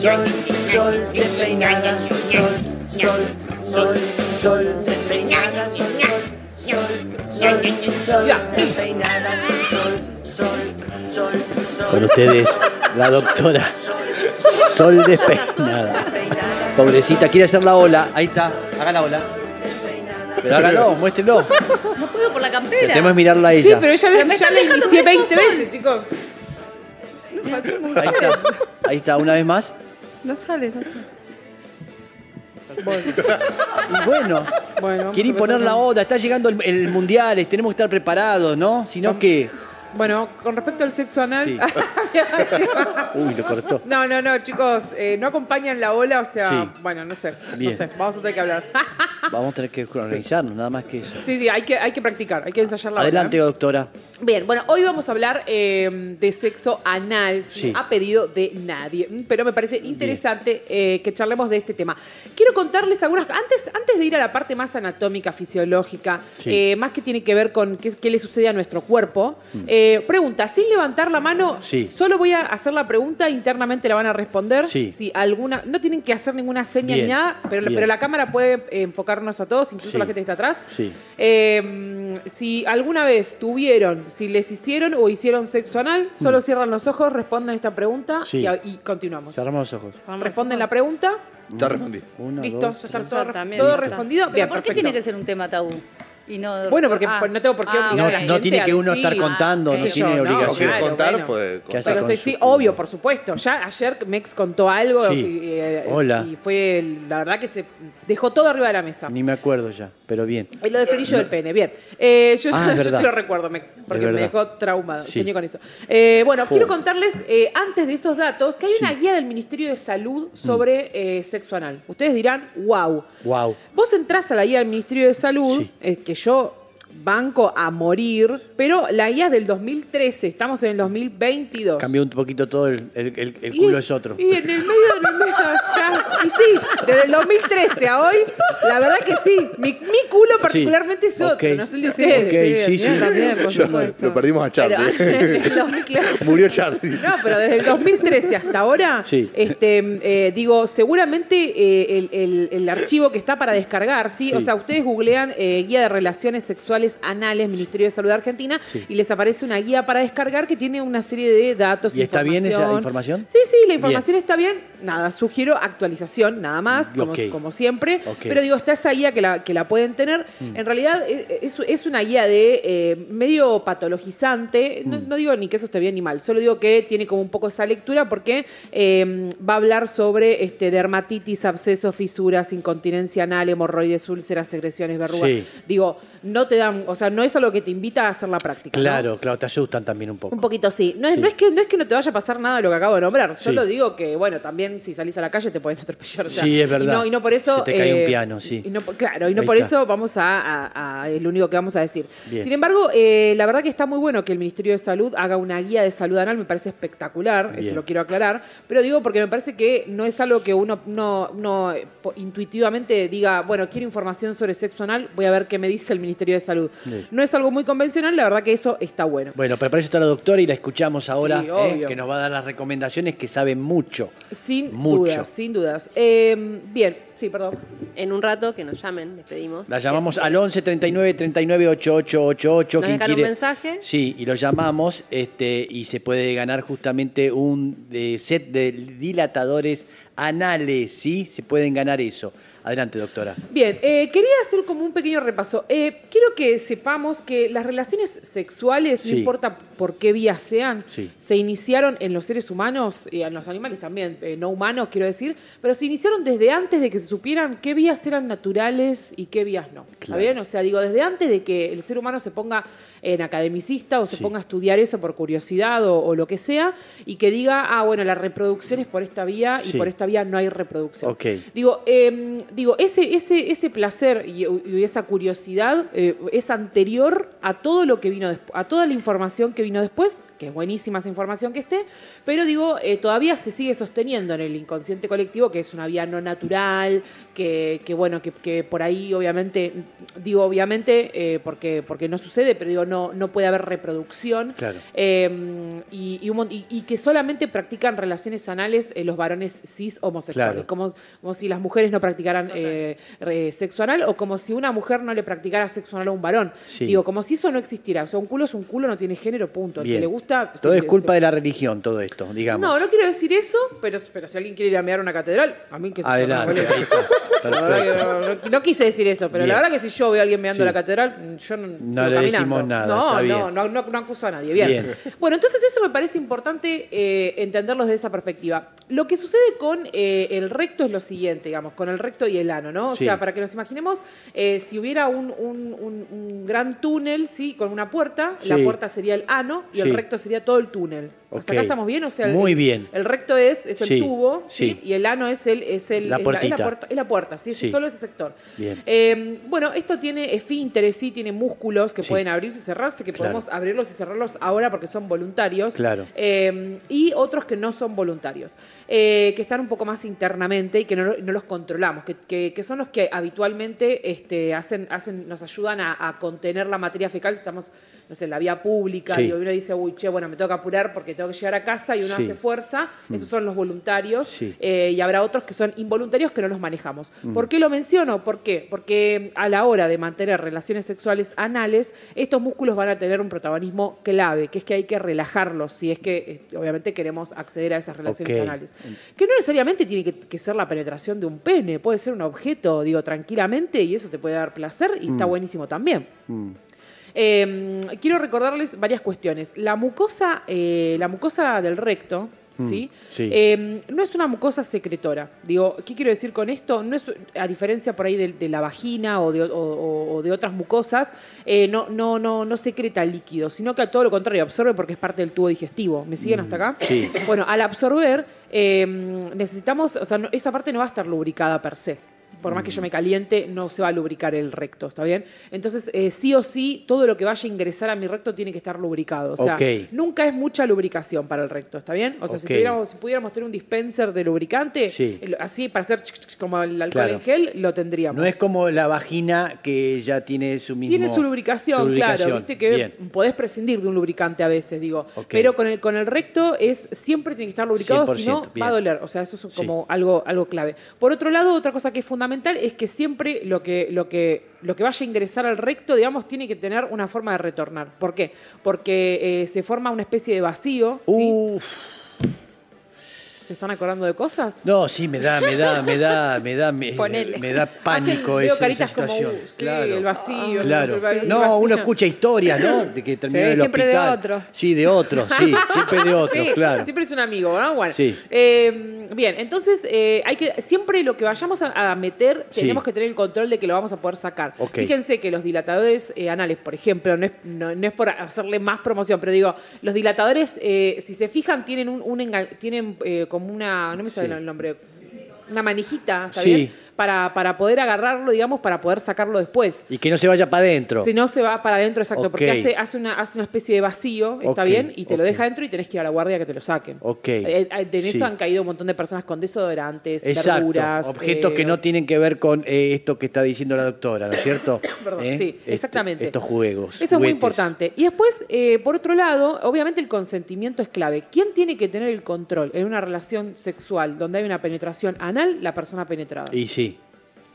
sol, sol, despeinada, sol, sol, sol, sol, despeinada, sol, sol, sol, sol, despeinada, sol, sol, sol, sol. Con ustedes, la doctora Sol despeinada. Pobrecita, quiere hacer la ola. Ahí está, haga la ola. Pero hágalo, muéstrelo. No puedo por la campera. Tenemos que mirarla a Sí, ella. pero me ya dejando inicié muy 20 sol. veces, chicos. Ahí está, ahí está, una vez más. No sale, no sale. Y bueno, Bueno, empezar la oda, está llegando el, el mundial, tenemos que estar preparados, ¿no? Si no, ¿qué? Bueno, con respecto al sexo anal. Sí. Uy, lo cortó. No, no, no, chicos, eh, no acompañan la ola, o sea, Sí. bueno, no sé, Bien. no sé, vamos a tener que hablar. Vamos a tener que organizarnos, nada más que eso. sí, sí, hay que, hay que practicar, hay que ensayar la Adelante, doctora. Bien, bueno, hoy vamos a hablar eh, de sexo anal, Sí. a pedido de nadie, Mm, pero me parece interesante eh, que charlemos de este tema. Quiero contarles algunas, antes, antes de ir a la parte más anatómica, fisiológica, Sí. eh, más que tiene que ver con qué, qué le sucede a nuestro cuerpo, eh, pregunta, sin levantar la mano, Mm. Sí. solo voy a hacer la pregunta, internamente la van a responder, si alguna, no tienen que hacer ninguna seña Bien, ni nada, pero, bien. pero la cámara puede eh, a todos, incluso Sí. la gente que está atrás. Sí. Eh, si alguna vez tuvieron, si les hicieron o hicieron sexo anal, solo cierran los ojos, responden esta pregunta Mm. Sí. y, y continuamos. Cerramos los ojos. Responden la pregunta, Ya respondí. Uno, listo, dos, ya está todo, respondido. Pero Bien, ¿por qué perfecto. tiene que ser un tema tabú? Y no, Bueno, porque Ah. no tengo por qué Ah, obligar a la No, gente no tiene que uno decir, estar contando, no tiene yo, obligación. No claro, contar, bueno. puede ¿Qué hace contar. Pero con sí, sí, obvio, por supuesto. Ya ayer Mex contó algo Sí. y, eh, Hola. y fue, la verdad que se dejó todo arriba de la mesa. Ni me acuerdo ya, pero bien. Y lo del frenillo del pene, bien. Eh, yo, Ah, yo te lo recuerdo, Mex, porque me dejó traumado. Sí. Soñé con eso. Eh, bueno, quiero contarles, eh, antes de esos datos, que hay una Sí. Mm. guía del Ministerio de Salud sobre eh, sexo anal. Ustedes dirán, wow. Wow. Vos entrás a la guía del Ministerio de Salud, Sí. eh, que yo banco a morir, pero la guía es del 2013, estamos en el 2022. Cambió un poquito todo, el, el- el- el Y- culo es otro. Y en el medio del sea, y sí, desde el 2013 a hoy, la verdad que sí. Mi, mi culo particularmente es otro, no sé el de ustedes. Ok, sí, sí. Yo también, por Yo- supuesto. lo perdimos a Charlie. en el 2000, claro. Murió Charlie. No, pero desde el 2013 hasta ahora, Sí. este, eh, digo, seguramente eh, el, el- el archivo que está para descargar, ¿sí? Sí. O sea, ustedes googlean eh, guía de relaciones sexuales anales, Ministerio de Salud de Argentina, Sí. y les aparece una guía para descargar que tiene una serie de datos. ¿Y está bien esa información. Sí, sí, la información está bien. Nada, sugiero actualización, nada más, como, Ok. como siempre. Pero digo, está esa guía que la, que la pueden tener. Mm. En realidad eh, es, es una guía de eh, medio patologizante. No, Mm. no digo ni que eso esté bien ni mal, solo digo que tiene como un poco esa lectura porque eh, va a hablar sobre este, dermatitis, abscesos, fisuras, incontinencia anal, hemorroides, úlceras, secreciones, verrugas. Sí. Digo, no te dan, o sea, no es algo que te invita a hacer la práctica. ¿no? Claro, claro, te asustan también un poco. Un poquito sí. No es, Sí. no, es que, no es que no te vaya a pasar nada de lo que acabo de nombrar. Sí. Solo digo que, bueno, también si salís a la calle te pueden atropellar. o sea, Sí, es verdad. Y no, y no por eso. Se te cae un eh, piano, sí. y no por- claro, y no Ahí por está. eso vamos a, a- a- Es lo único que vamos a decir. Bien. Sin embargo, eh, la verdad que está muy bueno que el Ministerio de Salud haga una guía de salud anal. Me parece espectacular. Eso lo quiero aclarar. Pero digo porque me parece que no es algo que uno no, no, eh, intuitivamente diga, bueno, quiero información sobre sexo anal, voy a ver qué me dice el Ministerio de Salud. No es algo muy convencional, la verdad que eso está bueno. Bueno, pero para eso está la doctora y la escuchamos ahora, Sí, ¿eh? que nos va a dar las recomendaciones que sabe mucho. Sin Mucho. dudas, sin dudas. Eh, bien, sí, perdón. En un rato que nos llamen, les pedimos. La llamamos al 11 39 39 8888. Nos dejan un mensaje. Sí, y lo llamamos este, y se puede ganar justamente un eh, set de dilatadores anales, ¿sí? Se pueden ganar eso. Adelante, doctora. Bien, eh, quería hacer como un pequeño repaso. Eh, quiero que sepamos que las relaciones sexuales, Sí. no importa por qué vías sean, Sí. se iniciaron en los seres humanos y en los animales también, eh, no humanos quiero decir, pero se iniciaron desde antes de que se supieran qué vías eran naturales y qué vías no. ¿Está Claro. bien? O sea, digo, desde antes de que el ser humano se ponga en academicista o se Sí. ponga a estudiar eso por curiosidad o, o lo que sea, y que diga, ah, bueno, la reproducción es por esta vía y por esta vía no hay reproducción. Ok. Digo, eh, digo ese, ese, ese placer y, esa curiosidad eh, es anterior a todo lo que vino después, a toda la información que vino después, que es buenísima esa información que esté, pero digo, eh, todavía se sigue sosteniendo en el inconsciente colectivo que es una vía no natural, que, que bueno, que, que por ahí obviamente, digo obviamente eh, porque, porque no sucede, pero digo, no, no puede haber reproducción. Claro. Eh, y, y un mon- y- y que solamente practican relaciones anales eh, los varones cis homosexuales, Claro. como, como si las mujeres no practicaran eh, sexo anal o como si una mujer no le practicara sexo anal a un varón. Sí. Digo, como si eso no existiera. O sea, un culo es un culo, no tiene género, punto. El que le gusta... Todo es culpa se- de la religión, todo esto, digamos. No, no quiero decir eso, pero, pero si alguien quiere ir a mirar una catedral, a mí que se Adelante, Perfecto. no, no- no quise decir eso, pero la verdad que si yo veo a alguien meando Sí. la catedral, yo no, No le decimos nada, No, no, no, acuso a nadie. Bien. Bien. Bueno, entonces eso me parece importante eh, entenderlo desde esa perspectiva. Lo que sucede con eh, el recto es lo siguiente, digamos, con el recto y el ano, ¿no? O Sí. sea, para que nos imaginemos, eh, si hubiera un, un- un- un gran túnel, ¿sí? Con una puerta, la puerta sería el ano y el recto sería todo el túnel. ¿Hasta acá estamos bien? O sea, el- Muy bien. El recto es, es el tubo. Y el ano es el, es el La es es puertita. puerta, es la puerta, ¿sí? Solo ese sector. Bien. Eh, bueno, esto tiene esfínteres, sí, tiene músculos que pueden abrirse y cerrarse, que Claro. podemos abrirlos y cerrarlos ahora porque son voluntarios. Claro. Eh, y otros que no son voluntarios, eh, que están un poco más internamente y que no, no los controlamos, que, que- que son los que habitualmente este, hacen, hacen, nos ayudan a, a contener la materia fecal. Estamos, no sé, la vía pública, Sí. digo, y uno dice, uy, che, bueno, me tengo que apurar porque tengo que llegar a casa y uno Sí. hace fuerza, Mm. esos son los voluntarios, Sí. eh, y habrá otros que son involuntarios que no los manejamos. Mm. ¿Por qué lo menciono? ¿Por qué? Porque a la hora de mantener relaciones sexuales anales, estos músculos van a tener un protagonismo clave, que es que hay que relajarlos si es que eh, obviamente queremos acceder a esas relaciones anales. Que no necesariamente tiene que, que ser la penetración de un pene, puede ser un objeto, digo, tranquilamente, y eso te puede dar placer y está Mm. buenísimo también. Mm. Eh, quiero recordarles varias cuestiones. La mucosa, eh, la mucosa del recto, Mm, ¿sí? sí. Eh, no es una mucosa secretora. Digo, ¿qué quiero decir con esto? No es, a diferencia por ahí de, de la vagina o de, o- o- o de otras mucosas, eh, no, no, no, no secreta líquido, sino que a todo lo contrario, absorbe porque es parte del tubo digestivo. ¿Me siguen hasta acá? sí. Bueno, al absorber, eh, necesitamos, o sea, no- esa parte no va a estar lubricada per se. Por más que Mm. yo me caliente, no se va a lubricar el recto, ¿está bien? Entonces, eh, sí o sí, todo lo que vaya a ingresar a mi recto tiene que estar lubricado. O sea, nunca es mucha lubricación para el recto, ¿está bien? O sea, si, Ok. tuviéramos, si pudiéramos tener un dispenser de lubricante, Sí. eh, así para hacer como el alcohol Claro. en gel, lo tendríamos. No es como la vagina que ya tiene su mismo... Tiene su lubricación, su lubricación. claro, viste que Bien. podés prescindir de un lubricante a veces, digo. Pero con el, con el recto es siempre tiene que estar lubricado, si no 100%, va a doler. O sea, eso es Sí. como algo, algo clave. Por otro lado, otra cosa que es fundamental es que siempre lo que, lo que, lo que vaya a ingresar al recto, digamos, tiene que tener una forma de retornar. ¿Por qué? Porque eh, se forma una especie de vacío. ¿sí? ¿Se están acordando de cosas? No, sí, me da, me da, me da, me da, me, me da pánico Hacen- esa, caritas esa como, situación. uh, sí, claro. el vacío. Claro. el- el No, vacío. uno escucha historias, ¿no? De que terminó en el siempre de otro. Sí, de otros, sí, siempre de otros, Sí, claro. Siempre es un amigo, ¿no? Bueno. Sí. Eh, bien, entonces eh, hay que siempre lo que vayamos a, a meter Sí. tenemos que tener el control de que lo vamos a poder sacar. Fíjense que los dilatadores eh, anales, por ejemplo, no es, no, no es por hacerle más promoción, pero digo, los dilatadores, eh, si se fijan, tienen un, un enga- tienen eh, como una, no me sale Sí. el nombre, una manijita, ¿está Sí. bien? Para, para poder agarrarlo, digamos, para poder sacarlo después. Y que no se vaya para adentro. Si no se va para adentro, exacto, porque hace, hace, una, hace una especie de vacío, ¿está bien? Y te lo deja adentro y tenés que ir a la guardia que te lo saquen. Ok. Eh, eh, en eso sí. han caído un montón de personas con desodorantes, Exacto. verduras. Objetos eh, que no tienen que ver con eh, esto que está diciendo la doctora, ¿no es cierto? Perdón, ¿Eh? sí, Este- exactamente. estos juegos. Eso es muy importante. Y después, eh, por otro lado, obviamente el consentimiento es clave. ¿Quién tiene que tener el control en una relación sexual donde hay una penetración anal? La persona penetrada. Y sí.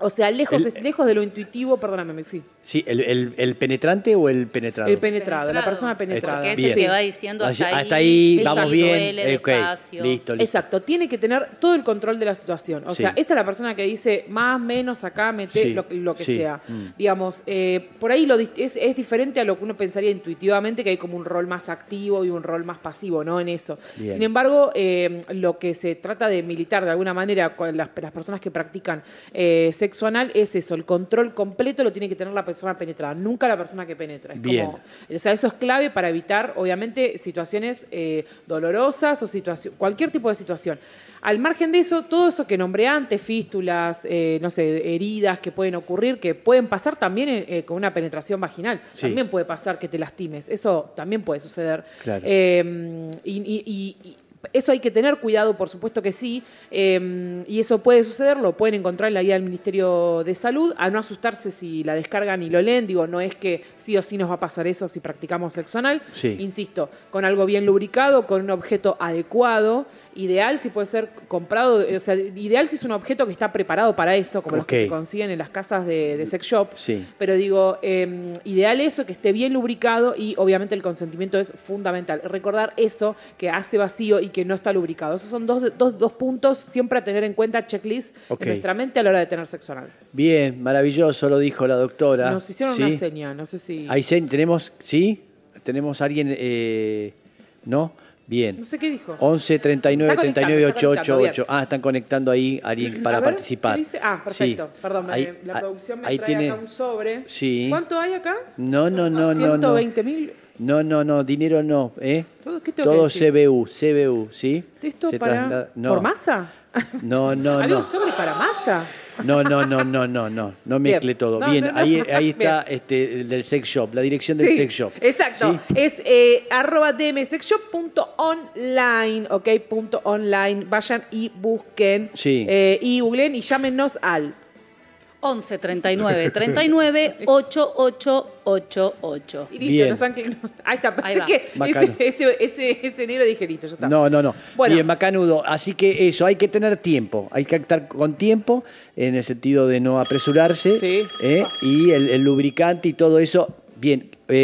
O sea, lejos, El- lejos de lo intuitivo, perdóname, sí. Sí, el, el- el penetrante o el penetrado. El penetrado, la persona penetrada. Porque ese Bien. que va diciendo hasta ahí. Hasta ahí, eso vamos bien. duele, ok, despacio. Listo, listo. Exacto, tiene que tener todo el control de la situación. O Sí. sea, esa es la persona que dice más, menos, acá, mete, Sí, lo, lo que sí, sea. mm. Digamos, eh, por ahí lo, es, es diferente a lo que uno pensaría intuitivamente, que hay como un rol más activo y un rol más pasivo, ¿no? En eso. Bien. Sin embargo, eh, lo que se trata de militar de alguna manera con las, las personas que practican eh, sexo anal es eso, el control completo lo tiene que tener la, pe- persona penetrada, nunca la persona que penetra. Es Bien. como- o sea, eso es clave para evitar, obviamente, situaciones eh, dolorosas o situación, cualquier tipo de situación. Al margen de eso, todo eso que nombré antes, fístulas, eh, no sé, heridas que pueden ocurrir, que pueden pasar también eh, con una penetración vaginal. Sí. También puede pasar que te lastimes. Eso también puede suceder. Claro. Y, y- y- y eso hay que tener cuidado, por supuesto que sí, eh, y eso puede suceder, lo pueden encontrar en la guía del Ministerio de Salud, a no asustarse si la descargan y lo leen, digo, no es que sí o sí nos va a pasar eso si practicamos sexo anal, Sí. insisto, con algo bien lubricado, con un objeto adecuado, ideal si puede ser comprado, o sea, ideal si es un objeto que está preparado para eso, como los que se consiguen en las casas de, de sex shop, Sí. pero digo, eh, ideal eso, que esté bien lubricado y obviamente el consentimiento es fundamental. Recordar eso que hace vacío y que no está lubricado. Esos son dos, dos, dos puntos siempre a tener en cuenta, checklist, Ok. en nuestra mente a la hora de tener sexo anal. Bien, maravilloso, lo dijo la doctora. Nos hicieron ¿Sí? una seña, no sé si... Señ- tenemos, ¿sí? Tenemos alguien, eh, ¿no? Bien. No sé qué dijo. 11 39 Está conectando, 39 está conectando, 888. Ah, están conectando ahí alguien para A ver, participar. Ah, perfecto. Sí. Perdón, Ahí- la producción me ahí trae tiene- acá un sobre. Sí. ¿Cuánto hay acá? No, no, no, no, no. 120 mil. No, no, no, dinero no, ¿eh? ¿Todo, ¿Qué tengo Todo que decir? CBU, CBU, ¿sí? ¿Esto Se para... no. ¿Por masa? No, no, ¿Había no. un sobre para masa? No, no, no, no, no, no, no mezcle todo. No, Bien, no, no. ahí, ahí está este, el del sex shop, la dirección del Sí, sex shop. Exacto. ¿Sí? Es eh, arroba dmsexshop.online, ok, punto online. Vayan y busquen Sí. eh, y googleen y llámenos al 11 39 39 8888. Y listo, Bien. nos han Ahí está, Ahí va. que Bacano. ese, ese, ese, ese negro dije listo, ya está. No, no, no. Bueno. Bien, macanudo. Así que eso, hay que tener tiempo. Hay que estar con tiempo en el sentido de no apresurarse. Sí. ¿eh? Y el, el lubricante y todo eso. Bien. eh,